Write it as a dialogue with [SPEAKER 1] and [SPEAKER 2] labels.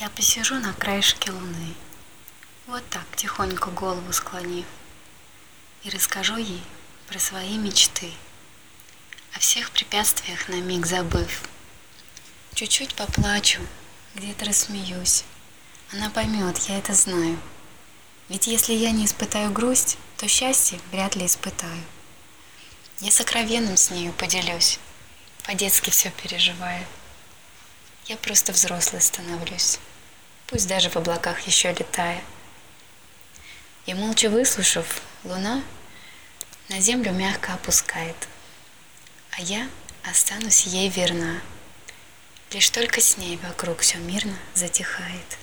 [SPEAKER 1] Я посижу на краешке луны, Вот так, тихонько голову склонив, И расскажу ей про свои мечты, О всех препятствиях на миг забыв. Чуть-чуть поплачу, где-то рассмеюсь. Она поймет, я это знаю. Ведь если я не испытаю грусть, То счастье вряд ли испытаю. Я сокровенным с нею поделюсь, По-детски все переживая. Я просто взрослый становлюсь, Пусть даже в облаках еще летая. И молча выслушав, луна На землю мягко опускает, А я останусь ей верна. Лишь только с ней вокруг все мирно затихает.